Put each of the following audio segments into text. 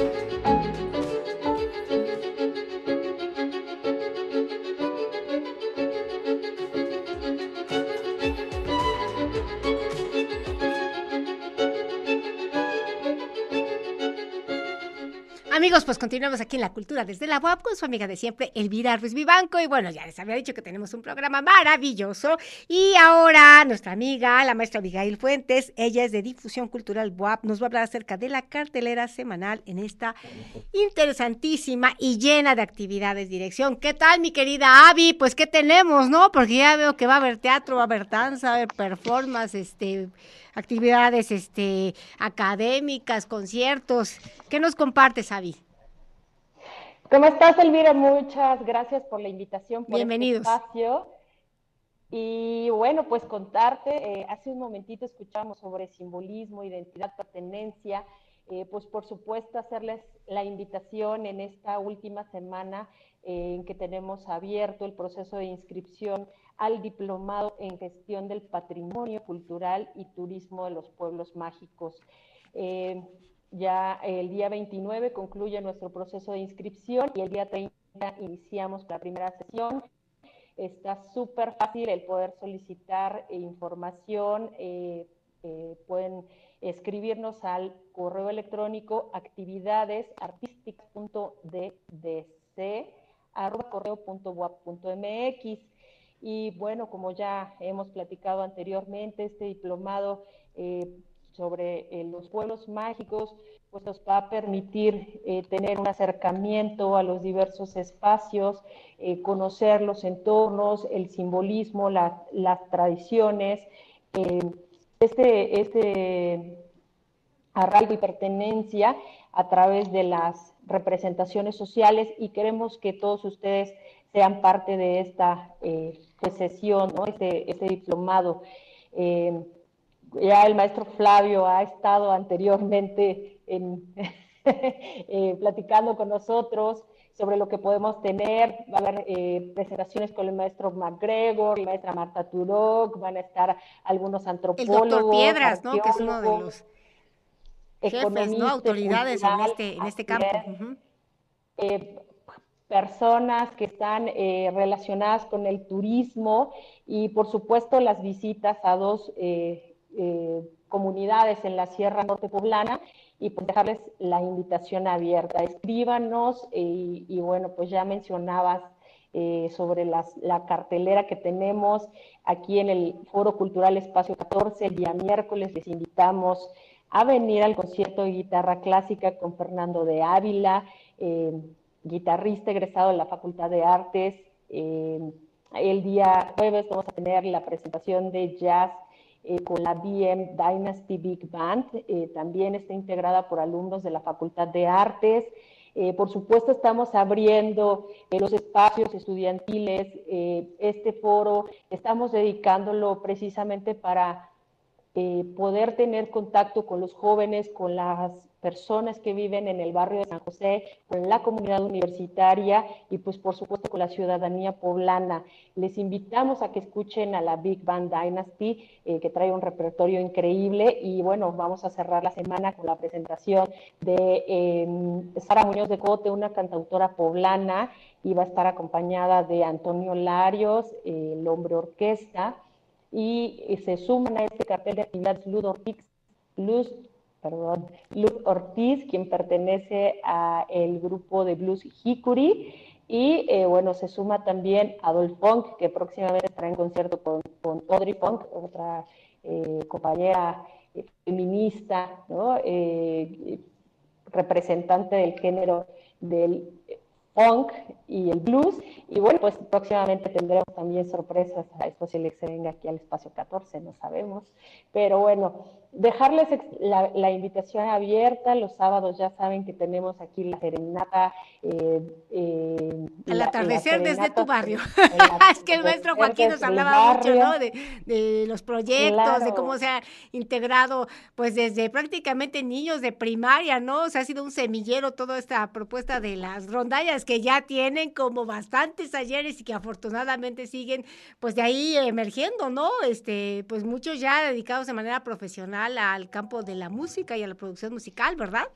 Música Amigos, pues continuamos aquí en La Cultura desde la UAP con su amiga de siempre, Elvira Ruiz Vivanco. Y bueno, ya les había dicho que tenemos un programa maravilloso. Y ahora nuestra amiga, la maestra Abigail Fuentes, ella es de Difusión Cultural UAP, nos va a hablar acerca de la cartelera semanal en esta interesantísima y llena de actividades dirección. ¿Qué tal, mi querida Avi? Pues, ¿qué tenemos, no? Porque ya veo que va a haber teatro, va a haber danza, va a haber performance, este actividades este, académicas, conciertos. ¿Qué nos compartes, Avi? ¿Cómo estás, Elvira? Muchas gracias por la invitación, por este Bienvenidos. este espacio. Y bueno, pues contarte, eh, hace un momentito escuchamos sobre simbolismo, identidad, pertenencia, eh, pues por supuesto hacerles la invitación en esta última semana en que tenemos abierto el proceso de inscripción al diplomado en gestión del patrimonio cultural y turismo de los pueblos mágicos. Eh, ya el día 29 concluye nuestro proceso de inscripción y el día 30 iniciamos la primera sesión. Está súper fácil el poder solicitar información. Eh, eh, pueden escribirnos al correo electrónico actividadesartísticas.dc.correo.wap.mx. Y bueno, como ya hemos platicado anteriormente, este diplomado eh, sobre eh, los pueblos mágicos, pues nos va a permitir eh, tener un acercamiento a los diversos espacios, conocer los entornos, el simbolismo, las tradiciones, este, este arraigo y pertenencia a través de las representaciones sociales y queremos que todos ustedes sean parte de esta eh, sesión, ¿no? este, este diplomado. Eh, ya el maestro Flavio ha estado anteriormente en, eh, platicando con nosotros sobre lo que podemos tener. Va a haber eh, presentaciones con el maestro McGregor, la maestra Marta Turok, van a estar algunos antropólogos. El doctor Piedras, ¿no? Que es uno de los jefes, ¿no? Autoridades en este, en este campo. eh, personas que están eh, relacionadas con el turismo y por supuesto las visitas a dos eh, eh, comunidades en la Sierra Norte Poblana y pues dejarles la invitación abierta. Escríbanos y, bueno, pues ya mencionabas sobre la cartelera que tenemos aquí en el Foro Cultural Espacio 14, el día miércoles les invitamos a venir al concierto de guitarra clásica con Fernando de Ávila guitarrista egresado de la Facultad de Artes. el día jueves vamos a tener la presentación de jazz eh, con la BM Dynasty Big Band. Eh, también está integrada por alumnos de la Facultad de Artes. Eh, por supuesto, estamos abriendo los espacios estudiantiles. este foro estamos dedicándolo precisamente para poder tener contacto con los jóvenes, con las personas que viven en el barrio de San José, con la comunidad universitaria y pues por supuesto con la ciudadanía poblana. Les invitamos a que escuchen a la Big Band Dynasty, eh, que trae un repertorio increíble y bueno, vamos a cerrar la semana con la presentación de em, Sara Muñoz de Cote, una cantautora poblana, y va a estar acompañada de Antonio Larios, el hombre orquesta, y, eh, se suman a este cartel de actividades Ludo Luz perdón, Luz Ortiz, quien pertenece al grupo de blues Hickory. Y eh, bueno, se suma también Adolf Funk, que próximamente estará en concierto con, Audrey Funk, otra eh, compañera eh, feminista, representante del género del funk y el blues. Y bueno, pues próximamente tendremos también sorpresas. Es posible que se venga aquí al espacio 14, no sabemos. Pero bueno, dejarles la, invitación abierta. Los sábados ya saben que tenemos aquí la serenata. Eh, eh, Al atardecer desde tu barrio. es que el maestro Joaquín nos hablaba mucho, ¿no? De, los proyectos, de cómo se ha integrado, pues desde prácticamente niños de primaria, ¿no? O sea, ha sido un semillero toda esta propuesta de las rondallas que ya tienen como bastantes talleres y que afortunadamente siguen, pues de ahí emergiendo, ¿no? Este, pues muchos ya dedicados de manera profesional al campo de la música y a la producción musical, ¿verdad?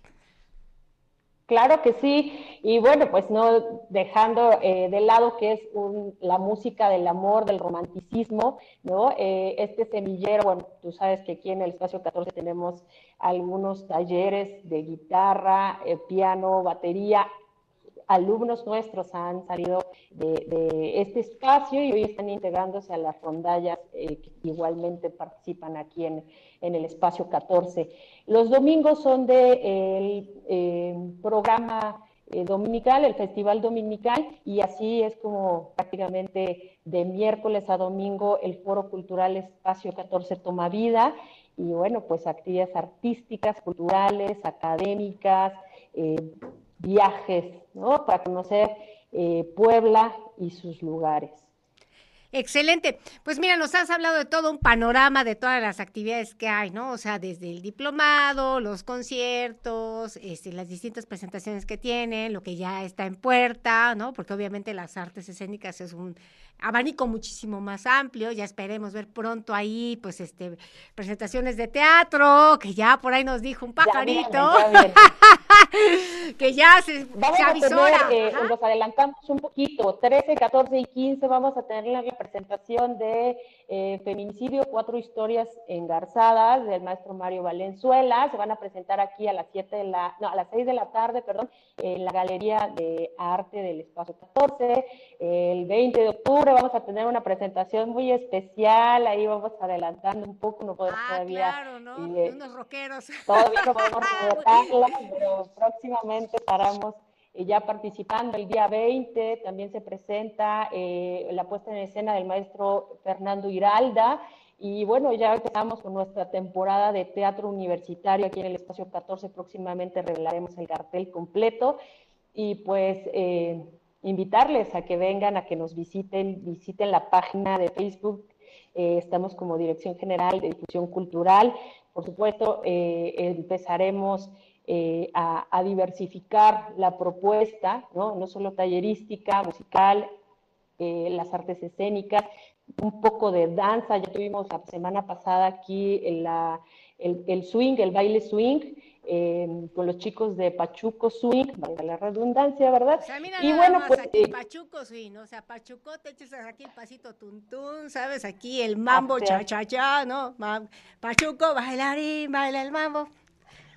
Claro que sí, y bueno, pues no dejando eh, de lado que es la música del amor, del romanticismo, ¿no? Eh, este semillero, bueno, tú sabes que aquí en el espacio 14 tenemos algunos talleres de guitarra, eh, piano, batería, alumnos nuestros han salido de, este espacio y hoy están integrándose a las rondallas que igualmente participan aquí en, el espacio 14. Los domingos son del de programa eh, dominical, el festival dominical, y así es como prácticamente de miércoles a domingo el Foro Cultural Espacio 14 toma vida, y bueno, pues actividades artísticas, culturales, académicas, eh, viajes, ¿no? Para conocer eh, Puebla y sus lugares. Excelente. Pues mira, nos has hablado de todo un panorama de todas las actividades que hay, ¿no? O sea, desde el diplomado, los conciertos, este, las distintas presentaciones que tienen, lo que ya está en puerta, ¿no? Porque obviamente las artes escénicas es un abanico muchísimo más amplio. Ya esperemos ver pronto ahí, pues, este, presentaciones de teatro, que ya por ahí nos dijo un pajarito. que ya se, vamos A tener, eh, nos adelantamos un poquito, 13, 14 y 15 vamos a tener la presentación de eh, Feminicidio, cuatro historias engarzadas del maestro Mario Valenzuela. Se van a presentar aquí a las 7 de la, no, a las 6 de la tarde, perdón, en la Galería de Arte del Espacio 14. El 20 de octubre vamos a tener una presentación muy especial, ahí vamos adelantando un poco, no podemos ah, todavía... claro, ¿no? Unos rockeros. Todavía no podemos adelantarla, pero próximamente estaremos eh, ya participando. El día 20 también se presenta eh, la puesta en escena del maestro Fernando Iralda. Y bueno, ya empezamos con nuestra temporada de teatro universitario aquí en el espacio 14. Próximamente revelaremos el cartel completo. Y pues eh, invitarles a que vengan, a que nos visiten, visiten la página de Facebook. estamos como Dirección General de Difusión Cultural. Por supuesto, empezaremos eh, a, diversificar la propuesta, ¿no? no solo tallerística, musical, eh, las artes escénicas, un poco de danza. Ya tuvimos la semana pasada aquí el, el, swing, el baile swing, eh, con los chicos de Pachuco Swing, valga la redundancia, ¿verdad? y bueno, pues aquí, Pachuco Swing, o sea, Pachuco te echas aquí el pasito tuntún, ¿sabes? Aquí el mambo cha cha cha, ¿no? Pachuco bailarín, baila el mambo.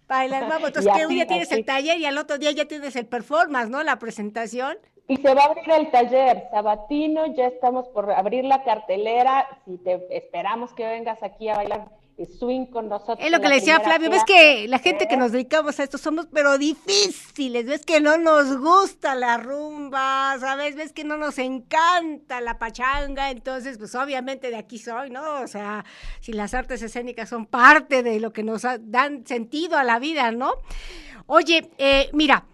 Bailar mambo. Entonces, que un día tienes el taller y al otro día ya tienes el performance, ¿no? La presentación. Y se va a abrir el taller sabatino, ya estamos por abrir la cartelera. Si te esperamos que vengas aquí a bailar swing con nosotros. Es lo que le decía Flavio, ves que la gente que nos dedicamos a esto somos pero difíciles, ves que no nos gusta la rumba, ¿sabes? Ves que no nos encanta la pachanga, entonces pues obviamente de aquí soy, ¿no? O sea, si las artes escénicas son parte de lo que nos dan sentido a la vida, ¿no? Oye, eh, mira,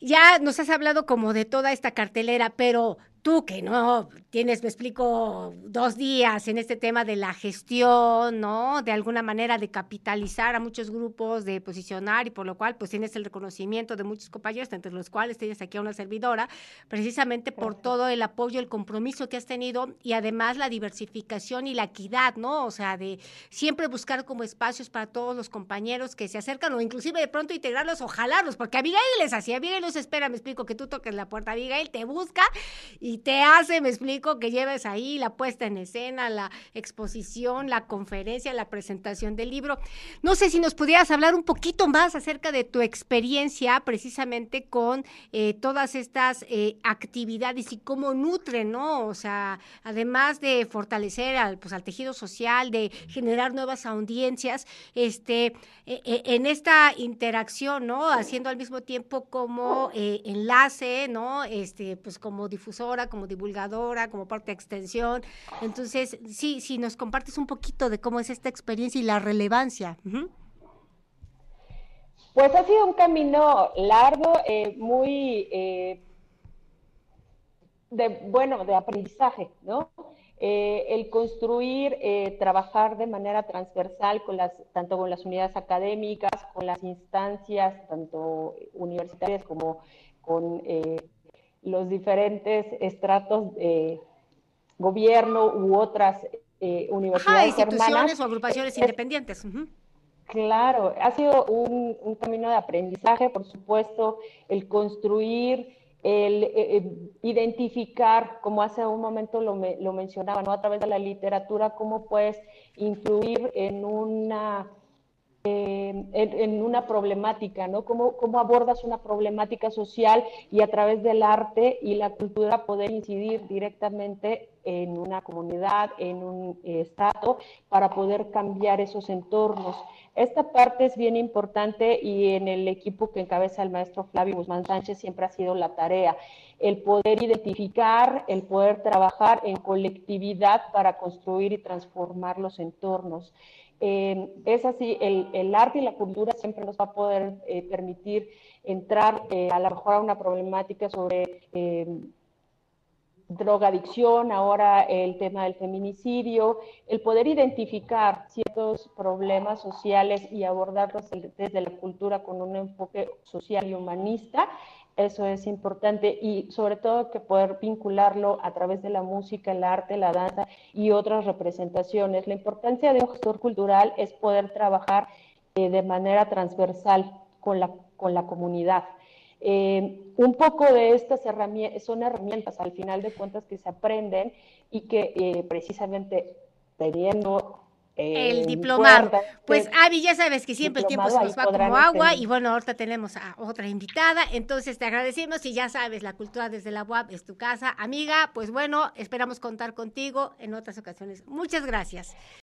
ya nos has hablado como de toda esta cartelera, pero tú que no tienes, me explico, dos días en este tema de la gestión, ¿no? De alguna manera de capitalizar a muchos grupos, de posicionar y por lo cual pues tienes el reconocimiento de muchos compañeros, entre los cuales tienes aquí a una servidora, precisamente por todo el apoyo, el compromiso que has tenido y además la diversificación y la equidad, ¿no? O sea, de siempre buscar como espacios para todos los compañeros que se acercan o inclusive de pronto integrarlos o jalarlos, porque Abigail es así, Abigail los espera, me explico, que tú toques la puerta, Abigail te busca y te hace, me explico, que lleves ahí la puesta en escena, la exposición, la conferencia, la presentación del libro. No sé si nos pudieras hablar un poquito más acerca de tu experiencia precisamente con eh, todas estas eh, actividades y cómo nutren, ¿no? O sea, además de fortalecer al, pues, al tejido social, de generar nuevas audiencias, este, e, e, en esta interacción, ¿no? Haciendo al mismo tiempo como eh, enlace, ¿no? Este, pues como como divulgadora, como parte de extensión. Entonces, sí, sí, nos compartes un poquito de cómo es esta experiencia y la relevancia. Pues ha sido un camino largo, eh, muy, eh, de, bueno, de aprendizaje, ¿no? Eh, el construir, trabajar de manera transversal con las, tanto con las unidades académicas, con las instancias, tanto universitarias como con los diferentes estratos de gobierno u otras eh, universidades instituciones o agrupaciones independientes. Claro, ha sido un, un camino de aprendizaje, por supuesto, el construir el eh, eh, identificar, como hace un momento lo, lo mencionaba, ¿no? a través de la literatura, cómo puedes influir en una eh, en, una problemática, ¿no? ¿Cómo, ¿Cómo abordas una problemática social y a través del arte y la cultura poder incidir directamente en una comunidad, en un estado, para poder cambiar esos entornos? Esta parte es bien importante y en el equipo que encabeza el maestro Flavio Guzmán Sánchez siempre ha sido la tarea, el poder identificar, el poder trabajar en colectividad para construir y transformar los entornos. Es así, el, arte y la cultura siempre nos va a poder eh, permitir entrar eh, a lo mejor a una problemática sobre drogadicción, ahora el tema del feminicidio, el poder identificar ciertos problemas sociales y abordarlos desde la cultura con un enfoque social y humanista eso es importante y sobre todo que poder vincularlo a través de la música, el arte, la danza y otras representaciones. La importancia de un gestor cultural es poder trabajar eh, de manera transversal con la, con la comunidad. Eh, un poco de estas herramientas son herramientas al final de cuentas que se aprenden y que eh, precisamente teniendo el diplomado. Pues Avi, ya sabes que siempre el tiempo se nos va como agua y bueno, ahorita tenemos a otra invitada, entonces te agradecemos y ya sabes, la cultura desde la UAP es tu casa. Amiga, pues bueno, esperamos contar contigo en otras ocasiones. Muchas gracias.